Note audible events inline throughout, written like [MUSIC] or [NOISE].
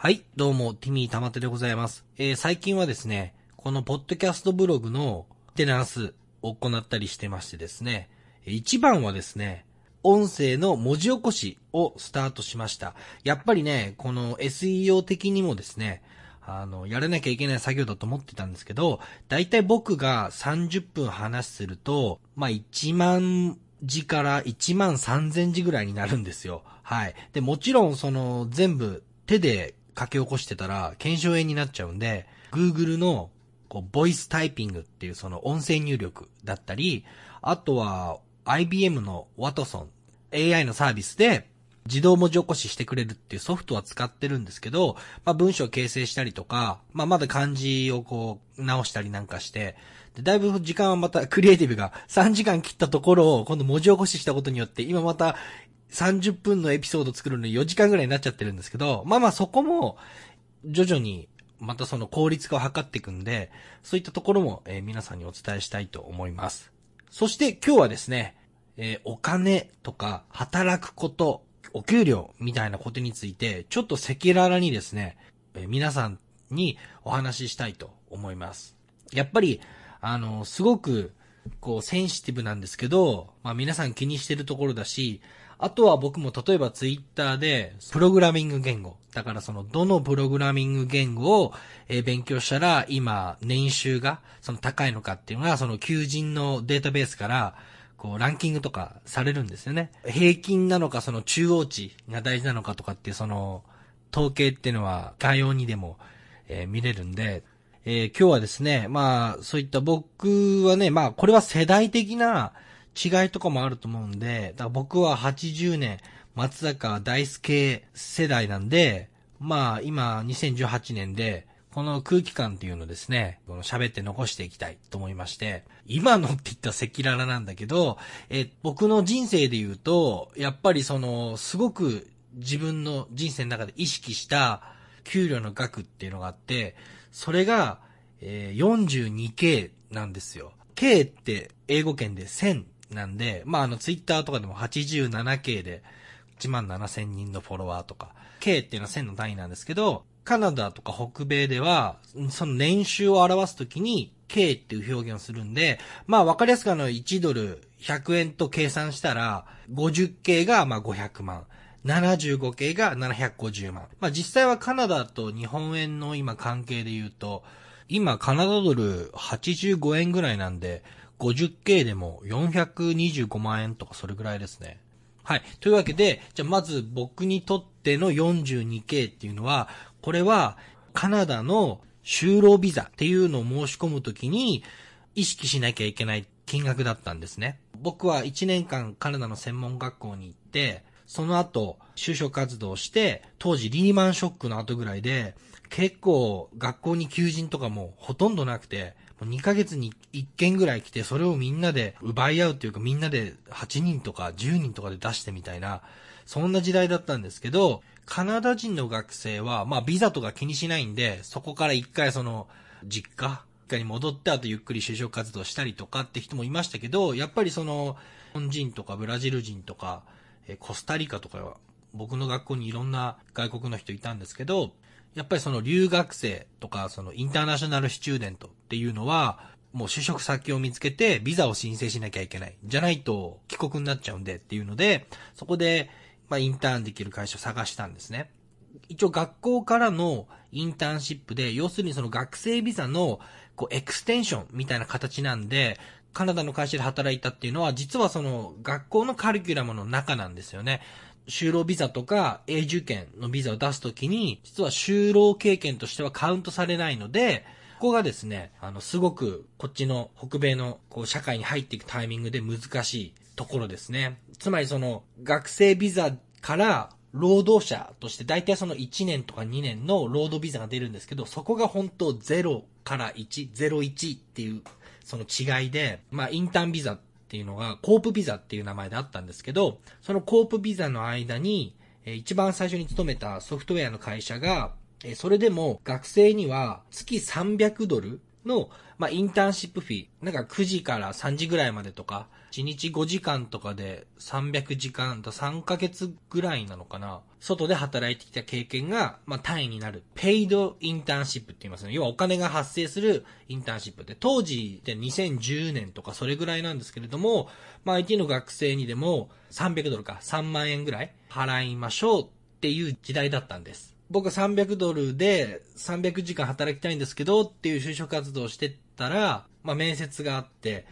はい、どうも、ティミーたまてでございます。えー、最近はですね、このポッドキャストブログのテナンスを行ったりしてましてですね、一番はですね、音声の文字起こしをスタートしました。やっぱりね、この SEO 的にもですね、あの、やらなきゃいけない作業だと思ってたんですけど、だいたい僕が30分話すると、まあ、1万字から1万3000字ぐらいになるんですよ。はい。で、もちろんその全部手で書き起こしてたら、検証炎になっちゃうんで、Google の、こう、ボイスタイピングっていうその音声入力だったり、あとは、IBM のワトソン、AI のサービスで、自動文字起こししてくれるっていうソフトは使ってるんですけど、まあ文章を形成したりとか、まあまだ漢字をこう直したりなんかして、でだいぶ時間はまた [LAUGHS] クリエイティブが3時間切ったところを今度文字起こししたことによって今また30分のエピソード作るのに4時間ぐらいになっちゃってるんですけど、まあまあそこも、徐々に、またその効率化を図っていくんで、そういったところも、えー、皆さんにお伝えしたいと思います。そして今日はですね、えー、お金とか働くこと、お給料みたいなことについて、ちょっと赤裸々にですね、え、皆さんにお話ししたいと思います。やっぱり、あの、すごく、こう、センシティブなんですけど、まあ皆さん気にしてるところだし、あとは僕も例えばツイッターで、プログラミング言語。だからその、どのプログラミング言語を、え勉強したら、今、年収が、その高いのかっていうのが、その求人のデータベースから、こう、ランキングとかされるんですよね。平均なのか、その中央値が大事なのかとかっていう、その、統計っていうのは、概要にでも、えー、見れるんで、えー、今日はですね、まあ、そういった僕はね、まあ、これは世代的な、違いとかもあると思うんで、だから僕は80年、松坂大輔世代なんで、まあ今2018年で、この空気感っていうのですね、この喋って残していきたいと思いまして、今のって言ったら赤裸々なんだけど、え、僕の人生で言うと、やっぱりその、すごく自分の人生の中で意識した給料の額っていうのがあって、それが、え、42K なんですよ。K って英語圏で1000なんで、まあ、あの、ツイッターとかでも 87K で、1万7000人のフォロワーとか、K っていうのは1000の単位なんですけど、カナダとか北米では、その年収を表すときに、K っていう表現をするんで、まあわかりやすくあの1ドル100円と計算したら、50K がまあ500万。75K が750万。まあ実際はカナダと日本円の今関係で言うと、今カナダドル85円ぐらいなんで、50K でも425万円とかそれぐらいですね。はい。というわけで、じゃあまず僕にとっての 42K っていうのは、これはカナダの就労ビザっていうのを申し込むときに意識しなきゃいけない金額だったんですね。僕は1年間カナダの専門学校に行って、その後就職活動して、当時リーマンショックの後ぐらいで、結構学校に求人とかもほとんどなくて、もう2ヶ月に1件ぐらい来て、それをみんなで奪い合うというか、みんなで8人とか10人とかで出してみたいな、そんな時代だったんですけど、カナダ人の学生は、まあビザとか気にしないんで、そこから一回その、実家に戻ってあとゆっくり就職活動したりとかって人もいましたけど、やっぱりその、日本人とかブラジル人とか、コスタリカとかは僕の学校にいろんな外国の人いたんですけど、やっぱりその留学生とか、そのインターナショナルスチューデントっていうのは、もう就職先を見つけて、ビザを申請しなきゃいけない。じゃないと帰国になっちゃうんでっていうので、そこで、まあ、インターンできる会社を探したんですね。一応学校からのインターンシップで、要するにその学生ビザの、こう、エクステンションみたいな形なんで、カナダの会社で働いたっていうのは、実はその学校のカリキュラムの中なんですよね。就労ビザとか永住権のビザを出すときに、実は就労経験としてはカウントされないので、ここがですね、あの、すごくこっちの北米のこう社会に入っていくタイミングで難しいところですね。つまりその学生ビザから労働者として大体その1年とか2年の労働ビザが出るんですけど、そこが本当0から1、01っていうその違いで、まあインターンビザっていうのが、コープビザっていう名前であったんですけど、そのコープビザの間に、一番最初に勤めたソフトウェアの会社が、それでも学生には月300ドルの、まあ、インターンシップフィー、なんか9時から3時ぐらいまでとか、1日5時間とかで300時間と3ヶ月ぐらいなのかな。外で働いてきた経験が、まあ、単位になる。ペイドインターンシップって言いますね。要はお金が発生するインターンシップで、当時で2010年とかそれぐらいなんですけれども、まあ、IT の学生にでも300ドルか3万円ぐらい払いましょうっていう時代だったんです。僕は300ドルで300時間働きたいんですけどっていう就職活動をしてたら、まあ、面接があって、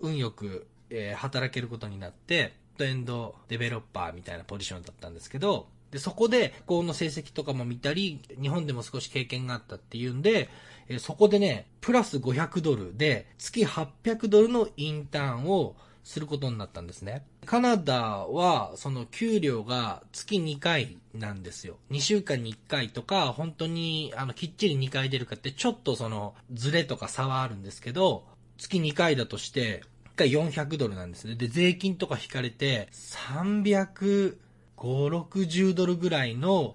運よくえー、働けることになって、トエンドデベロッパーみたいなポジションだったんですけど、で、そこで、学校の成績とかも見たり、日本でも少し経験があったっていうんで、え、そこでね、プラス500ドルで、月800ドルのインターンをすることになったんですね。カナダは、その給料が月2回なんですよ。2週間に1回とか、本当に、あの、きっちり2回出るかって、ちょっとその、ズレとか差はあるんですけど、月2回だとして、1回400ドルなんですね。で、税金とか引かれて、350、60ドルぐらいの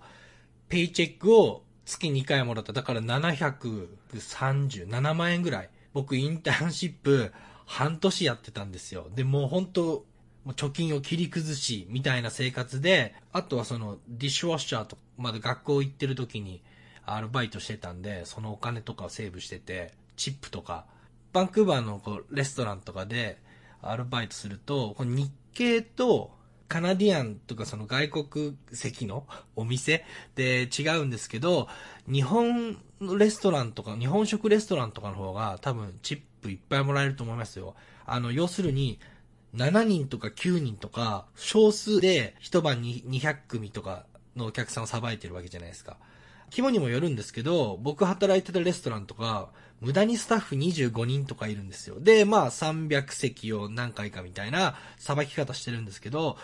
ペイチェックを月2回もらった。だから730、7万円ぐらい。僕インターンシップ半年やってたんですよ。で、もう本当もう貯金を切り崩し、みたいな生活で、あとはそのディッシュウォッシャーとまだ学校行ってる時にアルバイトしてたんで、そのお金とかをセーブしてて、チップとかバンクーバーのこうレストランとかでアルバイトすると、この日系とカナディアンとかその外国籍のお店で違うんですけど、日本のレストランとか、日本食レストランとかの方が多分チップいっぱいもらえると思いますよ。あの、要するに、7人とか9人とか、少数で一晩に200組とかのお客さんをさばいてるわけじゃないですか。規模にもよるんですけど、僕働いてたレストランとか、無駄にスタッフ25人とかいるんですよ。で、まあ300席を何回かみたいなさばき方してるんですけど、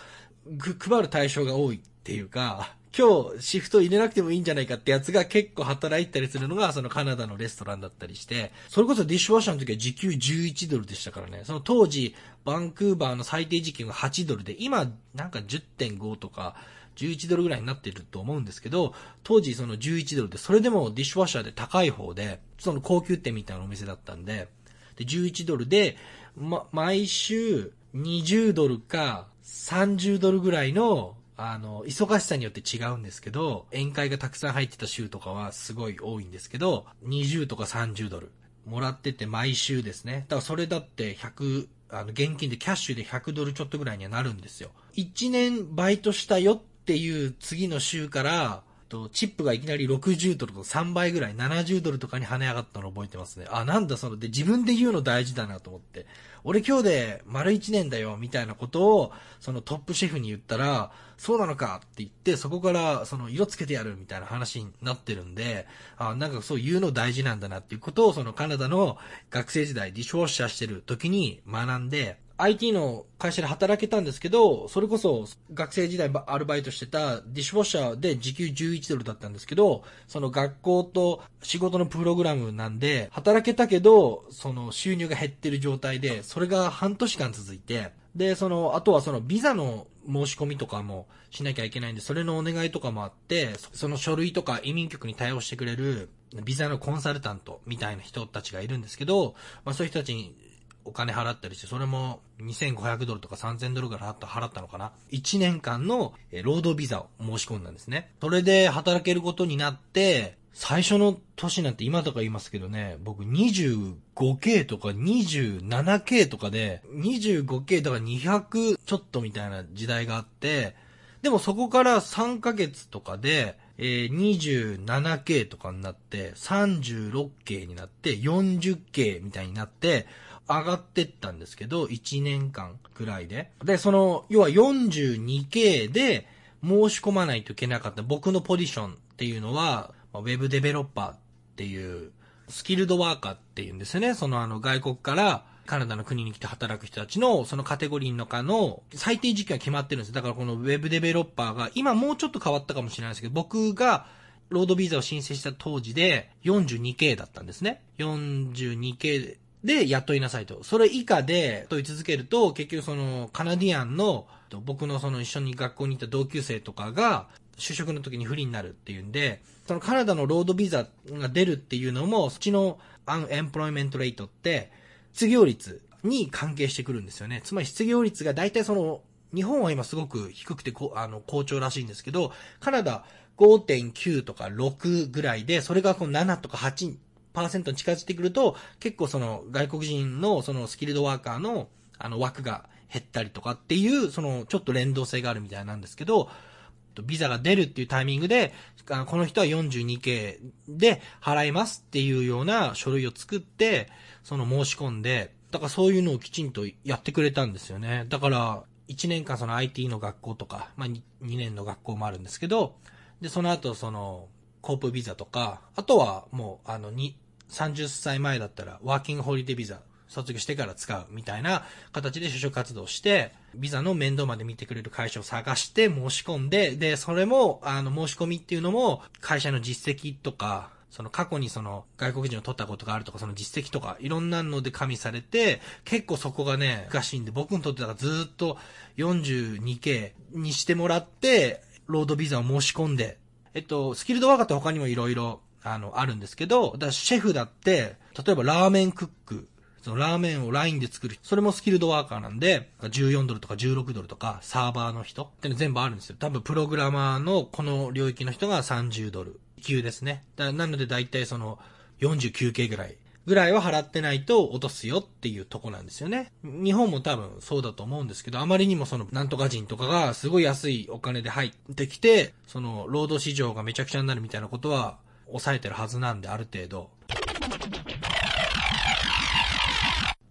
配る対象が多いっていうか、今日シフト入れなくてもいいんじゃないかってやつが結構働いたりするのがそのカナダのレストランだったりして、それこそディッシュワッシャーの時は時給11ドルでしたからね。その当時、バンクーバーの最低時給が8ドルで、今なんか10.5とか、11ドルぐらいになってると思うんですけど、当時その11ドルで、それでもディッシュワッシャーで高い方で、その高級店みたいなお店だったんで、で、11ドルで、ま、毎週20ドルか30ドルぐらいの、あの、忙しさによって違うんですけど、宴会がたくさん入ってた週とかはすごい多いんですけど、20とか30ドルもらってて毎週ですね。だからそれだって100、あの、現金でキャッシュで100ドルちょっとぐらいにはなるんですよ。1年バイトしたよっていう次の週から、と、チップがいきなり60ドルと3倍ぐらい、70ドルとかに跳ね上がったのを覚えてますね。あ、なんだその、で、自分で言うの大事だなと思って。俺今日で丸1年だよ、みたいなことを、そのトップシェフに言ったら、そうなのかって言って、そこからその色つけてやるみたいな話になってるんで、あ、なんかそう言うの大事なんだなっていうことを、そのカナダの学生時代ディッシュウォッシャーしてる時に学んで、IT の会社で働けたんですけど、それこそ学生時代アルバイトしてたディッシュウォッシャーで時給11ドルだったんですけど、その学校と仕事のプログラムなんで、働けたけど、その収入が減ってる状態で、それが半年間続いて、で、その、あとはそのビザの申し込みとかもしなきゃいけないんで、それのお願いとかもあって、その書類とか移民局に対応してくれるビザのコンサルタントみたいな人たちがいるんですけど、まあそういう人たちにお金払ったりして、それも2500ドルとか3000ドルぐらい払ったのかな。1年間の労働ビザを申し込んだんですね。それで働けることになって、最初の年なんて今とか言いますけどね、僕 25K とか 27K とかで、25K とか200ちょっとみたいな時代があって、でもそこから3ヶ月とかで、えー、27K とかになって、36K になって、40K みたいになって、上がってったんですけど、1年間くらいで。で、その、要は 42K で申し込まないといけなかった僕のポジションっていうのは、ウェブデベロッパーっていう、スキルドワーカーっていうんですよね。そのあの外国からカナダの国に来て働く人たちのそのカテゴリーの中の最低時期が決まってるんです。だからこのウェブデベロッパーが今もうちょっと変わったかもしれないですけど、僕がロードビザを申請した当時で 42K だったんですね。42K で雇いなさいと。それ以下で問い続けると、結局そのカナディアンの、僕のその一緒に学校に行った同級生とかが、就職の時に不利になるっていうんで、そのカナダのロードビザが出るっていうのも、そっちのアンエンプロイメントレートって失業率に関係してくるんですよね。つまり失業率が大体その、日本は今すごく低くてこあの好調らしいんですけど、カナダ5.9とか6ぐらいで、それがこの7とか8%に近づいてくると、結構その外国人のそのスキルドワーカーのあの枠が減ったりとかっていう、そのちょっと連動性があるみたいなんですけど、とビザが出るっていうタイミングで、この人は 42K で払いますっていうような書類を作って、その申し込んで、だからそういうのをきちんとやってくれたんですよね。だから、1年間その IT の学校とか、まあ 2, 年の学校もあるんですけど、で、その後その、コープビザとか、あとはもう、あの、に、30歳前だったら、ワーキングホリデービザ、卒業してから使うみたいな形で就職活動して、ビザの面倒まで見てくれる会社を探して申し込んで、で、それも、あの、申し込みっていうのも、会社の実績とか、その過去にその外国人を取ったことがあるとか、その実績とか、いろんなので加味されて、結構そこがね、難しいんで、僕にとってはずっと 42K にしてもらって、ロードビザを申し込んで、えっと、スキルドワーカーって他にもいろいろ、あの、あるんですけど、だシェフだって、例えばラーメンクック、そのラーメンをラインで作る人。それもスキルドワーカーなんで、14ドルとか16ドルとか、サーバーの人っての全部あるんですよ。多分プログラマーのこの領域の人が30ドル。級ですね。だなので大体その49系ぐらい。ぐらいは払ってないと落とすよっていうとこなんですよね。日本も多分そうだと思うんですけど、あまりにもそのなんとか人とかがすごい安いお金で入ってきて、その労働市場がめちゃくちゃになるみたいなことは抑えてるはずなんで、ある程度。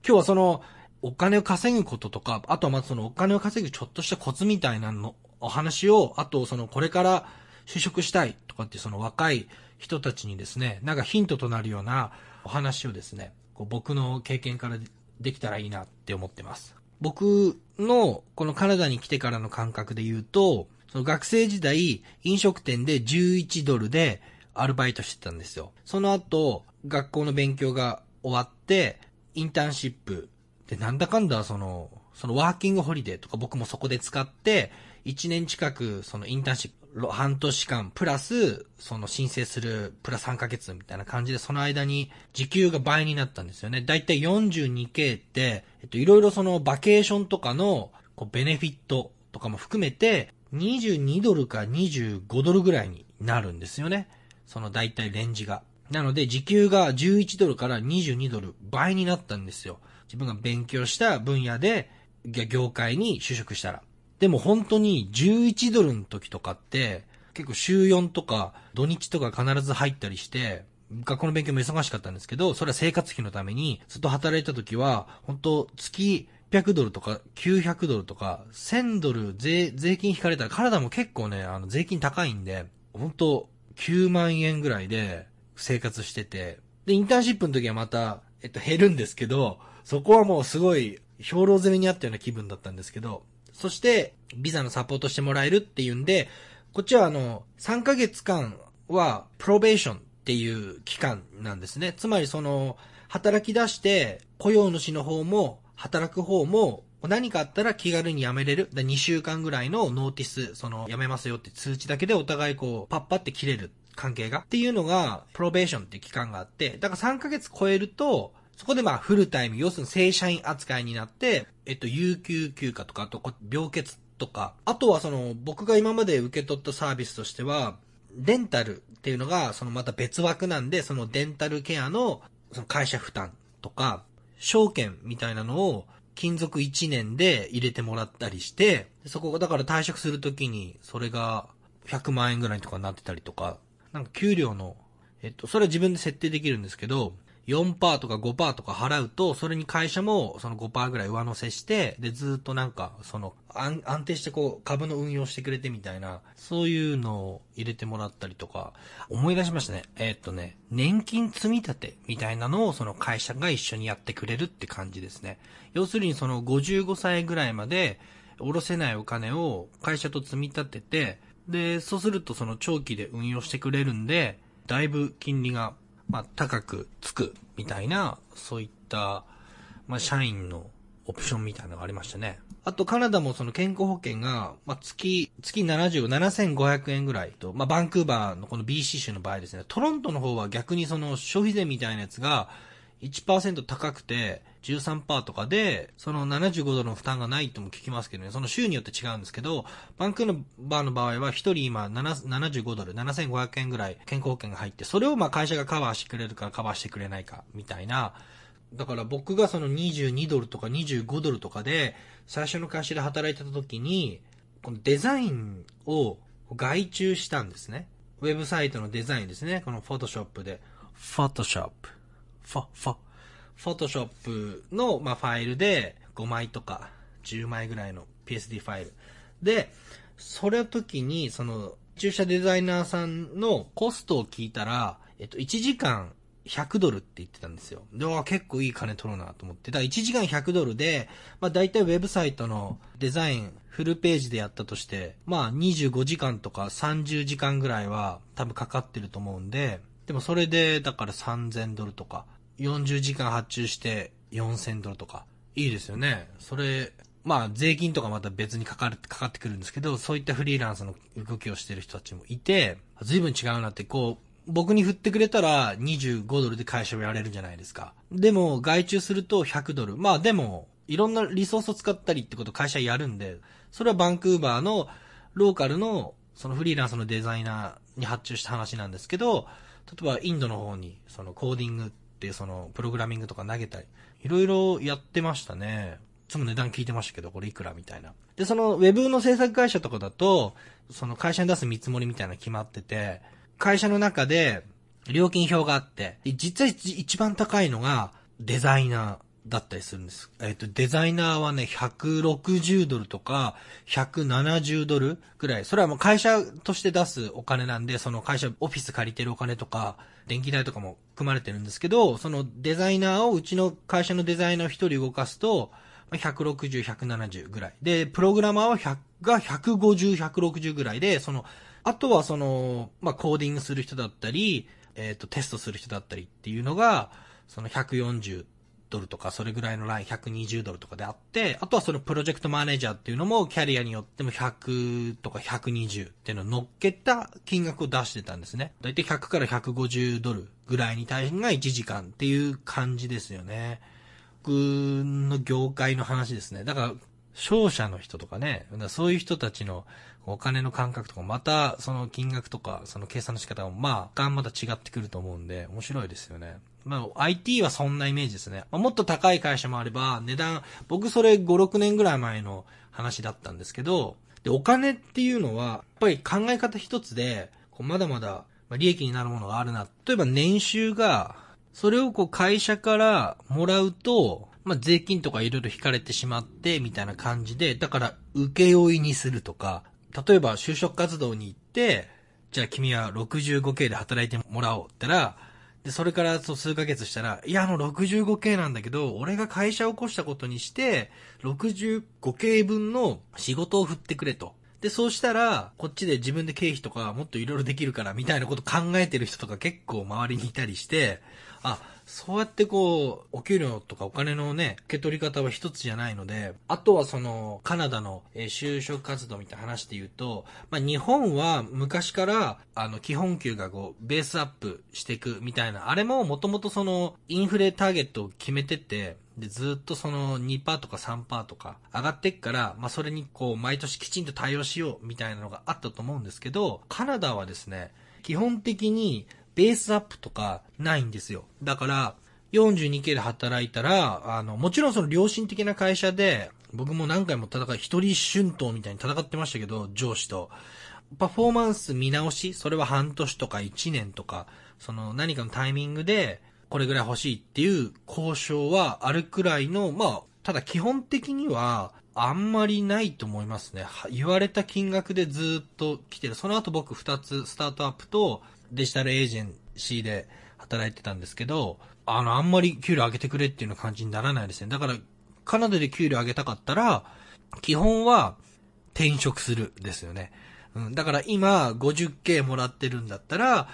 今日はその、お金を稼ぐこととか、あとはまずそのお金を稼ぐちょっとしたコツみたいなの、お話を、あとそのこれから就職したいとかってその若い人たちにですね、なんかヒントとなるようなお話をですね、こう僕の経験からできたらいいなって思ってます。僕のこのカナダに来てからの感覚で言うと、その学生時代飲食店で11ドルでアルバイトしてたんですよ。その後、学校の勉強が終わって、インターンシップで、なんだかんだ、その、そのワーキングホリデーとか僕もそこで使って、1年近く、そのインターンシップ、半年間、プラス、その申請する、プラス3ヶ月みたいな感じで、その間に時給が倍になったんですよね。だいたい 42K って、えっと、いろいろそのバケーションとかの、こう、ベネフィットとかも含めて、22ドルか25ドルぐらいになるんですよね。その大体レンジが。なので、時給が11ドルから22ドル、倍になったんですよ。自分が勉強した分野で、業界に就職したら。でも本当に11ドルの時とかって、結構週4とか土日とか必ず入ったりして、学校の勉強も忙しかったんですけど、それは生活費のためにずっと働いた時は、本当月800ドルとか900ドルとか1000ドル税、税金引かれたら体も結構ね、あの税金高いんで、本当9万円ぐらいで生活してて、で、インターンシップの時はまた、えっと、減るんですけど、そこはもうすごい、兵糧攻めにあったような気分だったんですけど、そして、ビザのサポートしてもらえるっていうんで、こっちはあの、3ヶ月間は、プロベーションっていう期間なんですね。つまりその、働き出して、雇用主の方も、働く方も、何かあったら気軽に辞めれる。2週間ぐらいのノーティス、その、辞めますよって通知だけでお互いこう、パッパって切れる関係が？っていうのが、プロベーションっていう期間があって、だから3ヶ月超えると、そこでまあフルタイム、要するに正社員扱いになって、えっと、有給休暇とか、あと、病欠とか、あとはその、僕が今まで受け取ったサービスとしては、デンタルっていうのが、そのまた別枠なんで、そのデンタルケアの、その会社負担とか、証券みたいなのを、勤続1年で入れてもらったりして、そこがだから退職するときに、それが100万円ぐらいとかになってたりとか、なんか給料の、えっと、それは自分で設定できるんですけど、4%とか5%とか払うと、それに会社もその5%ぐらい上乗せして、で、ずっとなんか、その、安定してこう、株の運用してくれてみたいな、そういうのを入れてもらったりとか、思い出しましたね。えー、っとね、年金積み立てみたいなのをその会社が一緒にやってくれるって感じですね。要するにその55歳ぐらいまで、下ろせないお金を会社と積み立てて、で、そうするとその長期で運用してくれるんで、だいぶ金利が、まあ、高くつくみたいな、そういった、まあ、社員のオプションみたいなのがありましたね。あとカナダもその健康保険が、まあ、月、月70、7500円ぐらいと、まあ、バンクーバーのこの BC 州の場合ですね、トロントの方は逆にその消費税みたいなやつが1%高くて13%とかで、その75ドルの負担がないとも聞きますけどね、その州によって違うんですけど、バンクーバーの場合は1人今75ドル、7500円ぐらい健康保険が入って、それをまあ会社がカバーしてくれるかカバーしてくれないかみたいな、だから僕がその22ドルとか25ドルとかで、最初の会社で働いてた時に、このデザインを外注したんですね。ウェブサイトのデザインですね。このフォトショップで。フォトショップ。フォ、フォ。フォトショップの、まあ、ファイルで5枚とか10枚ぐらいの PSD ファイル。で、それの時に、その、駐車デザイナーさんのコストを聞いたら、えっと、1時間100ドルって言ってたんですよ。で、わ、結構いい金取るなと思って。だから1時間100ドルで、まあ大体ウェブサイトのデザイン、フルページでやったとして、まあ25時間とか30時間ぐらいは多分かかってると思うんで、でもそれで、だから3000ドルとか、40時間発注して4000ドルとか、いいですよね。それ、まあ税金とかまた別にかかる、かかってくるんですけど、そういったフリーランスの動きをしてる人たちもいて、随分違うなって、こう、僕に振ってくれたら25ドルで会社をやれるじゃないですか。でも、外注すると100ドル。まあでも、いろんなリソースを使ったりってこと会社やるんで、それはバンクーバーのローカルのそのフリーランスのデザイナーに発注した話なんですけど、例えばインドの方にそのコーディングそのプログラミングとか投げたり、いろいろやってましたね。いつも値段聞いてましたけど、これいくらみたいな。で、そのウェブの制作会社とかだと、その会社に出す見積もりみたいな決まってて、会社の中で料金表があって、実は一番高いのがデザイナーだったりするんです。えっ、と、デザイナーはね、160ドルとか、170ドルぐらい。それはもう会社として出すお金なんで、その会社、オフィス借りてるお金とか、電気代とかも組まれてるんですけど、そのデザイナーを、うちの会社のデザイナー一人動かすと、160、170ぐらい。で、プログラマーは100が150、160ぐらいで、その、あとはその、まあ、コーディングする人だったり、えっ、ー、と、テストする人だったりっていうのが、その140ドルとか、それぐらいのライン120ドルとかであって、あとはそのプロジェクトマネージャーっていうのも、キャリアによっても100とか120っていうのを乗っけた金額を出してたんですね。だいたい100から150ドルぐらいに対してが1時間っていう感じですよね。僕の業界の話ですね。だから、商社の人とかね、そういう人たちのお金の感覚とか、またその金額とか、その計算の仕方もまあ、また違ってくると思うんで、面白いですよね。まあ、IT はそんなイメージですね。まあ、もっと高い会社もあれば、値段、僕それ5、6年ぐらい前の話だったんですけど、で、お金っていうのは、やっぱり考え方一つで、こうまだまだ利益になるものがあるな。例えば年収が、それをこう会社からもらうと、まあ、税金とかいろいろ引かれてしまって、みたいな感じで、だから、請負いにするとか、例えば就職活動に行って、じゃあ君は 65K で働いてもらおうって言ったら、で、それからそう数ヶ月したら、いや、あの 65K なんだけど、俺が会社を起こしたことにして、65K 分の仕事を振ってくれと。で、そうしたら、こっちで自分で経費とかもっといろいろできるから、みたいなこと考えてる人とか結構周りにいたりして、あ、そうやってこう、お給料とかお金のね、受け取り方は一つじゃないので、あとはその、カナダの、え就職活動みたいな話で言うと、まあ、日本は昔から、あの、基本給がこう、ベースアップしていくみたいな、あれももともとその、インフレターゲットを決めてて、で、ずっとその2%とか3%とか上がってっから、まあ、それにこう、毎年きちんと対応しようみたいなのがあったと思うんですけど、カナダはですね、基本的にベースアップとかないんですよ。だから、42K で働いたら、あの、もちろんその良心的な会社で、僕も何回も戦い、一人春闘みたいに戦ってましたけど、上司と。パフォーマンス見直し、それは半年とか1年とか、その何かのタイミングで、これぐらい欲しいっていう交渉はあるくらいの、まあ、ただ基本的には、あんまりないと思いますね。言われた金額でずっと来てる。その後僕2つ、スタートアップと、デジタルエージェンシーで働いてたんですけど、あの、あんまり給料上げてくれっていうような感じにならないですね。だから、カナダで給料上げたかったら、基本は転職するですよね。うん、だから今 50K もらってるんだったら、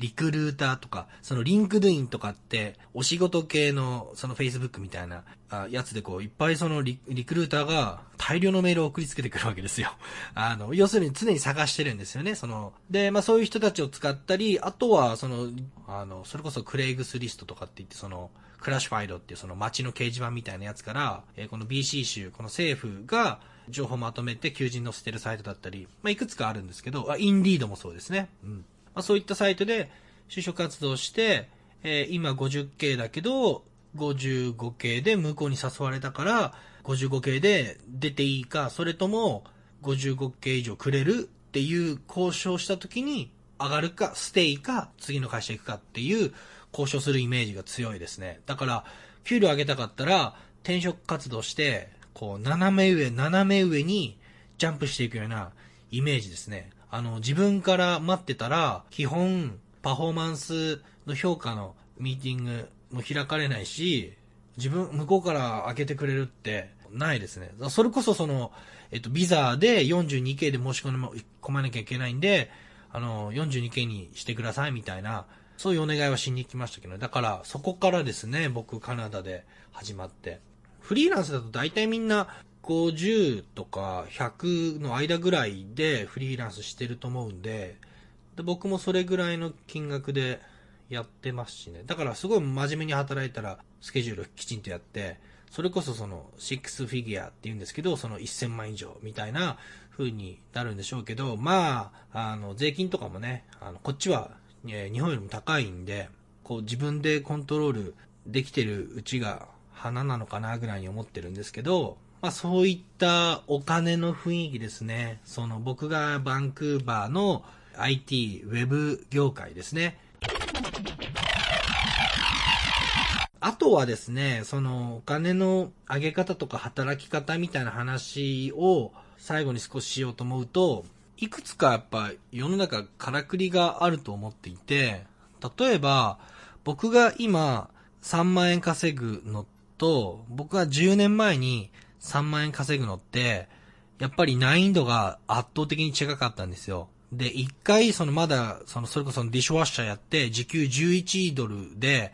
リクルーターとか、その LinkedIn とかって、お仕事系の、その Facebook みたいなあやつでこう、いっぱいそのリクルーターが大量のメールを送りつけてくるわけですよ。[LAUGHS] あの、要するに常に探してるんですよね、その。で、まあそういう人たちを使ったり、あとは、その、あの、それこそ Craigslist とかって言って、その、クラッシュファイドっていうその街の掲示板みたいなやつから、え、この BC 州、この政府が情報まとめて求人載せてるサイトだったり、まあいくつかあるんですけど、あ、インディードもそうですね。うん。まあ、そういったサイトで就職活動して、えー、今 50K だけど、55K で向こうに誘われたから、55K で出ていいか、それとも 55K 以上くれるっていう交渉した時に上がるか、ステイか、次の会社行くかっていう交渉するイメージが強いですね。だから、給料上げたかったら、転職活動して、こう、斜め上、斜め上にジャンプしていくようなイメージですね。あの、自分から待ってたら、基本、パフォーマンスの評価のミーティングも開かれないし、自分、向こうから開けてくれるってないですね。それこそその、えっと、ビザで 42K で申し込まなきゃいけないんで、あの、42K にしてくださいみたいな、そういうお願いはしに来ましたけど、ねだから、そこからですね、僕、カナダで始まって。フリーランスだと大体みんな、50とか100の間ぐらいでフリーランスしてると思うんで、で僕もそれぐらいの金額でやってますしね。だからすごい真面目に働いたらスケジュールきちんとやって、それこそその6フィギュアって言うんですけど、その1000万以上みたいな風になるんでしょうけど、まあ、あの、税金とかもね、あの、こっちは、え日本よりも高いんで、こう自分でコントロールできてるうちが花なのかなぐらいに思ってるんですけど、まあそういったお金の雰囲気ですね。その僕がバンクーバーの IT、ウェブ業界ですね。あとはですね、そのお金の上げ方とか働き方みたいな話を最後に少ししようと思うと、いくつかやっぱ世の中からくりがあると思っていて、例えば僕が今3万円稼ぐのと、僕が10年前に3万円稼ぐのって、やっぱり難易度が圧倒的に違かったんですよ。で、一回、そのまだ、その、それこそディッシュワッシャーやって、時給11ドルで、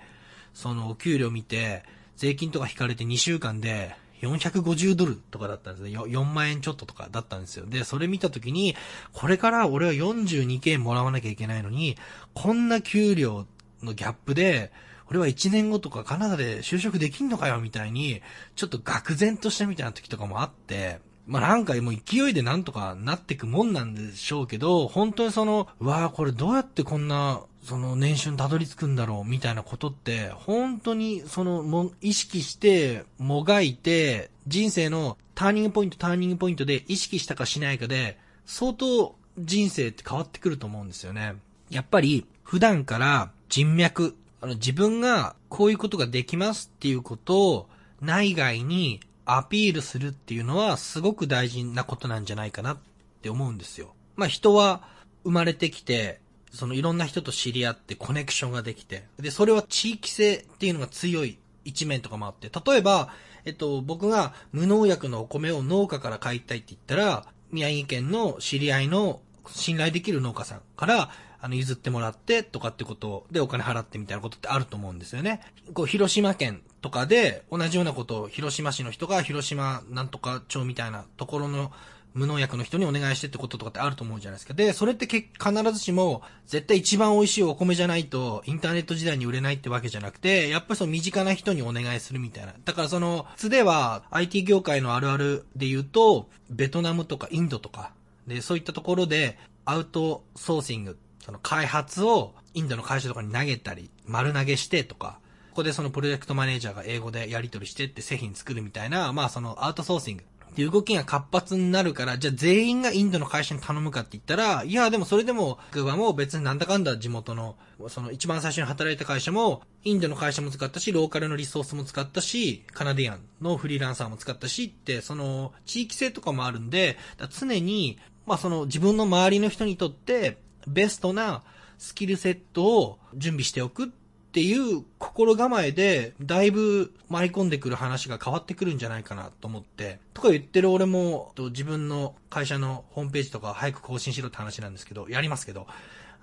その、お給料見て、税金とか引かれて2週間で、450ドルとかだったんですね。4万円ちょっととかだったんですよ。で、それ見たときに、これから俺は 42K もらわなきゃいけないのに、こんな給料のギャップで、俺は1年後とかカナダで就職できんのかよみたいに、ちょっと愕然としたみたいな時とかもあって、まあなんかもう勢いでなんとかなってくもんなんでしょうけど、本当にその、うわあこれどうやってこんな、その年収にたどり着くんだろうみたいなことって、本当にその、も、意識して、もがいて、人生のターニングポイント、ターニングポイントで意識したかしないかで、相当人生って変わってくると思うんですよね。やっぱり、普段から人脈、あの、自分がこういうことができますっていうことを内外にアピールするっていうのはすごく大事なことなんじゃないかなって思うんですよ。まあ人は生まれてきて、そのいろんな人と知り合ってコネクションができて、で、それは地域性っていうのが強い一面とかもあって、例えば、えっと、僕が無農薬のお米を農家から買いたいって言ったら、宮城県の知り合いの信頼できる農家さんから、あの、譲ってもらってとかってことでお金払ってみたいなことってあると思うんですよね。こう、広島県とかで同じようなことを広島市の人が広島なんとか町みたいなところの無農薬の人にお願いしてってこととかってあると思うじゃないですか。で、それって必ずしも、絶対一番美味しいお米じゃないと、インターネット時代に売れないってわけじゃなくて、やっぱりその身近な人にお願いするみたいな。だからその、つでは、IT 業界のあるあるで言うと、ベトナムとかインドとか、で、そういったところで、アウトソーシングその開発をインドの会社とかに投げたり、丸投げしてとか、ここでそのプロジェクトマネージャーが英語でやり取りしてって製品作るみたいな、まあそのアウトソーシングっていう動きが活発になるから、じゃあ全員がインドの会社に頼むかって言ったら、いやでもそれでも、クーバも別になんだかんだ地元の、その一番最初に働いた会社も、インドの会社も使ったし、ローカルのリソースも使ったし、カナディアンのフリーランサーも使ったしって、その地域性とかもあるんで、常に、まあその自分の周りの人にとって、ベストなスキルセットを準備しておくっていう心構えで、だいぶ舞い込んでくる話が変わってくるんじゃないかなと思って、とか言ってる俺も、自分の会社のホームページとか早く更新しろって話なんですけど、やりますけど、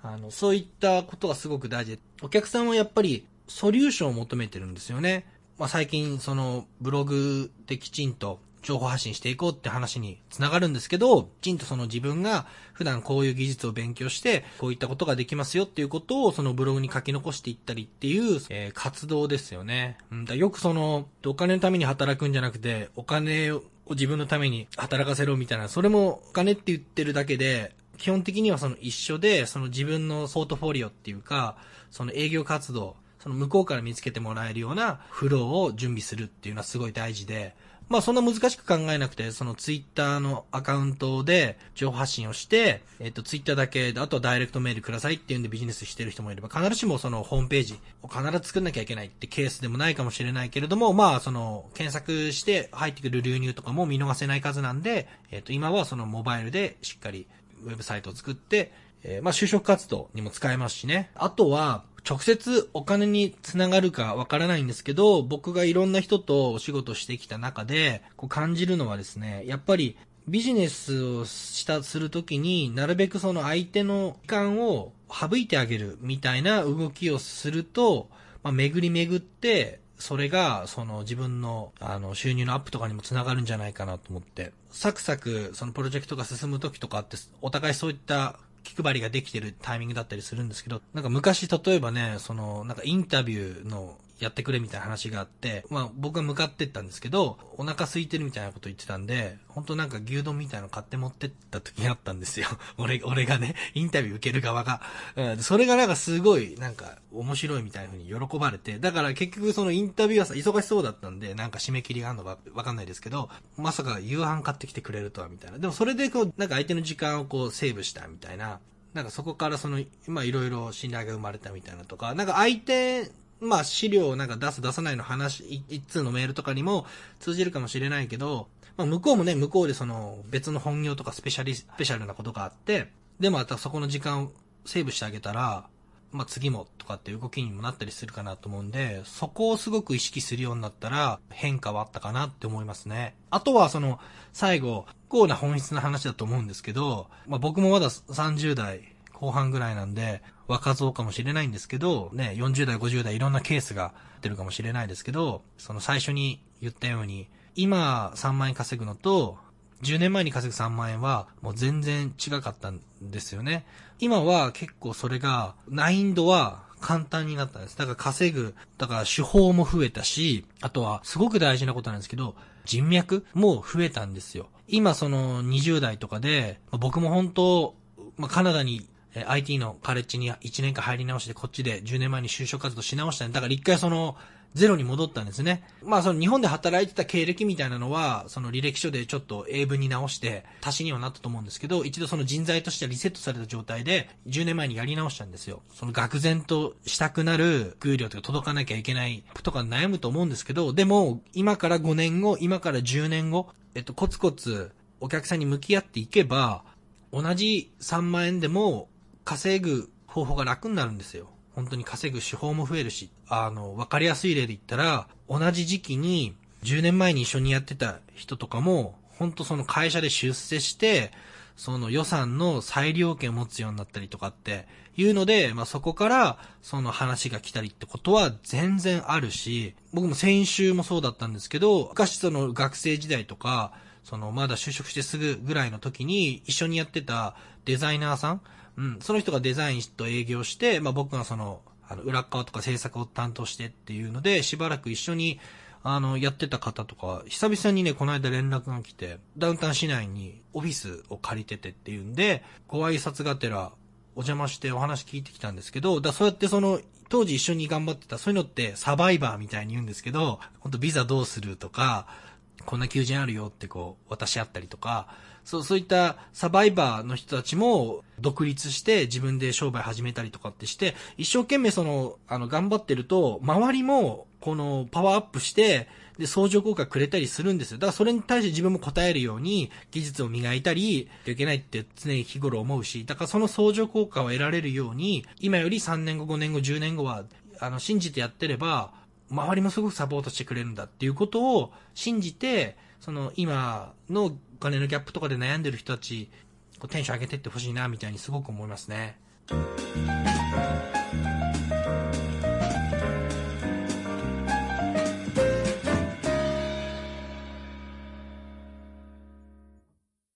あの、そういったことがすごく大事。で、お客さんはやっぱりソリューションを求めてるんですよね。まあ、最近、その、ブログできちんと情報発信していこうって話につながるんですけど、きちんとその自分が普段こういう技術を勉強して、こういったことができますよっていうことをそのブログに書き残していったりっていう、えー、活動ですよね。うん、だよくその、お金のために働くんじゃなくて、お金を自分のために働かせろみたいな、それもお金って言ってるだけで、基本的にはその一緒で、その自分のポートフォリオっていうか、その営業活動、その向こうから見つけてもらえるようなフローを準備するっていうのはすごい大事で、まあそんな難しく考えなくて、そのツイッターのアカウントで情報発信をして、えっ、とツイッターだけで、あとはダイレクトメールくださいっていうんでビジネスしてる人もいれば、必ずしもそのホームページを必ず作んなきゃいけないってケースでもないかもしれないけれども、まあその検索して入ってくる流入とかも見逃せない数なんで、えっ、と今はそのモバイルでしっかりウェブサイトを作って、えー、まあ就職活動にも使えますしね。あとは、直接お金につながるかわからないんですけど、僕がいろんな人とお仕事してきた中で、こう感じるのはですね、やっぱりビジネスをした、するときになるべくその相手の時間を省いてあげるみたいな動きをすると、まあ、巡り巡って、それが、その自分の、あの、収入のアップとかにもつながるんじゃないかなと思って、サクサク、そのプロジェクトが進む時とかって、お互いそういった気配りができてるタイミングだったりするんですけど、なんか昔例えばね、その、なんかインタビューのやってくれみたいな話があって、まあ僕が向かってったんですけど、お腹空いてるみたいなこと言ってたんで、本当なんか牛丼みたいなの買って持ってった時があったんですよ。[LAUGHS] 俺、俺がね、インタビュー受ける側が。うん、それがなんかすごい、なんか面白いみたいな風に喜ばれて、だから結局そのインタビューはさ、忙しそうだったんで、なんか締め切りがあるのかわかんないですけど、まさか夕飯買ってきてくれるとはみたいな。でもそれでこう、なんか相手の時間をこうセーブしたみたいな、なんかそこからその、まあいろいろ信頼が生まれたみたいなとか、なんか相手、まあ資料をなんか出す出さないの話、一通のメールとかにも通じるかもしれないけど、まあ向こうもね、向こうでその別の本業とかスペシャリ、スペシャルなことがあって、でもまたそこの時間をセーブしてあげたら、まあ次もとかっていう動きにもなったりするかなと思うんで、そこをすごく意識するようになったら変化はあったかなって思いますね。あとはその最後、構な本質な話だと思うんですけど、まあ僕もまだ30代後半ぐらいなんで、若造かもしれないんですけど、ね、40代、50代いろんなケースが出るかもしれないですけど、その最初に言ったように、今3万円稼ぐのと、10年前に稼ぐ3万円はもう全然違かったんですよね。今は結構それが、難易度は簡単になったんです。だから稼ぐ、だから手法も増えたし、あとはすごく大事なことなんですけど、人脈も増えたんですよ。今その20代とかで、僕も本当、まあ、カナダにえ IT のカレッジに1年間入り直してこっちで10年前に就職活動し直したんだから一回そのゼロに戻ったんですね。まあその日本で働いてた経歴みたいなのは、その履歴書でちょっと英文に直して足しにはなったと思うんですけど、一度その人材としてリセットされた状態で10年前にやり直したんですよ。その愕然としたくなる給料とか届かなきゃいけないとか悩むと思うんですけど、でも今から5年後、今から10年後、えっとコツコツお客さんに向き合っていけば、同じ3万円でも稼ぐ方法が楽になるんですよ。本当に稼ぐ手法も増えるし、あの、わかりやすい例で言ったら、同じ時期に10年前に一緒にやってた人とかも、本当その会社で出世して、その予算の裁量権を持つようになったりとかっていうので、まあ、そこからその話が来たりってことは全然あるし、僕も先週もそうだったんですけど、昔その学生時代とか、そのまだ就職してすぐぐらいの時に一緒にやってたデザイナーさんうん、その人がデザインと営業して、まあ僕がその、あの、裏側とか制作を担当してっていうので、しばらく一緒に、あの、やってた方とか、久々にね、この間連絡が来て、ダウンタウン市内にオフィスを借りててっていうんで、ご挨拶がてら、お邪魔してお話聞いてきたんですけど、だそうやってその、当時一緒に頑張ってた、そういうのってサバイバーみたいに言うんですけど、本当ビザどうするとか、こんな求人あるよってこう、渡し合ったりとか、そう、そういったサバイバーの人たちも独立して自分で商売始めたりとかってして、一生懸命その、あの、頑張ってると、周りも、この、パワーアップして、で、相乗効果くれたりするんですよ。だからそれに対して自分も答えるように、技術を磨いたり、いけないって常に日頃思うし、だからその相乗効果を得られるように、今より3年後、5年後、10年後は、あの、信じてやってれば、周りもすごくサポートしてくれるんだっていうことを信じて、その今のお金のギャップとかで悩んでる人たちこうテンション上げてってほしいな、みたいにすごく思いますね。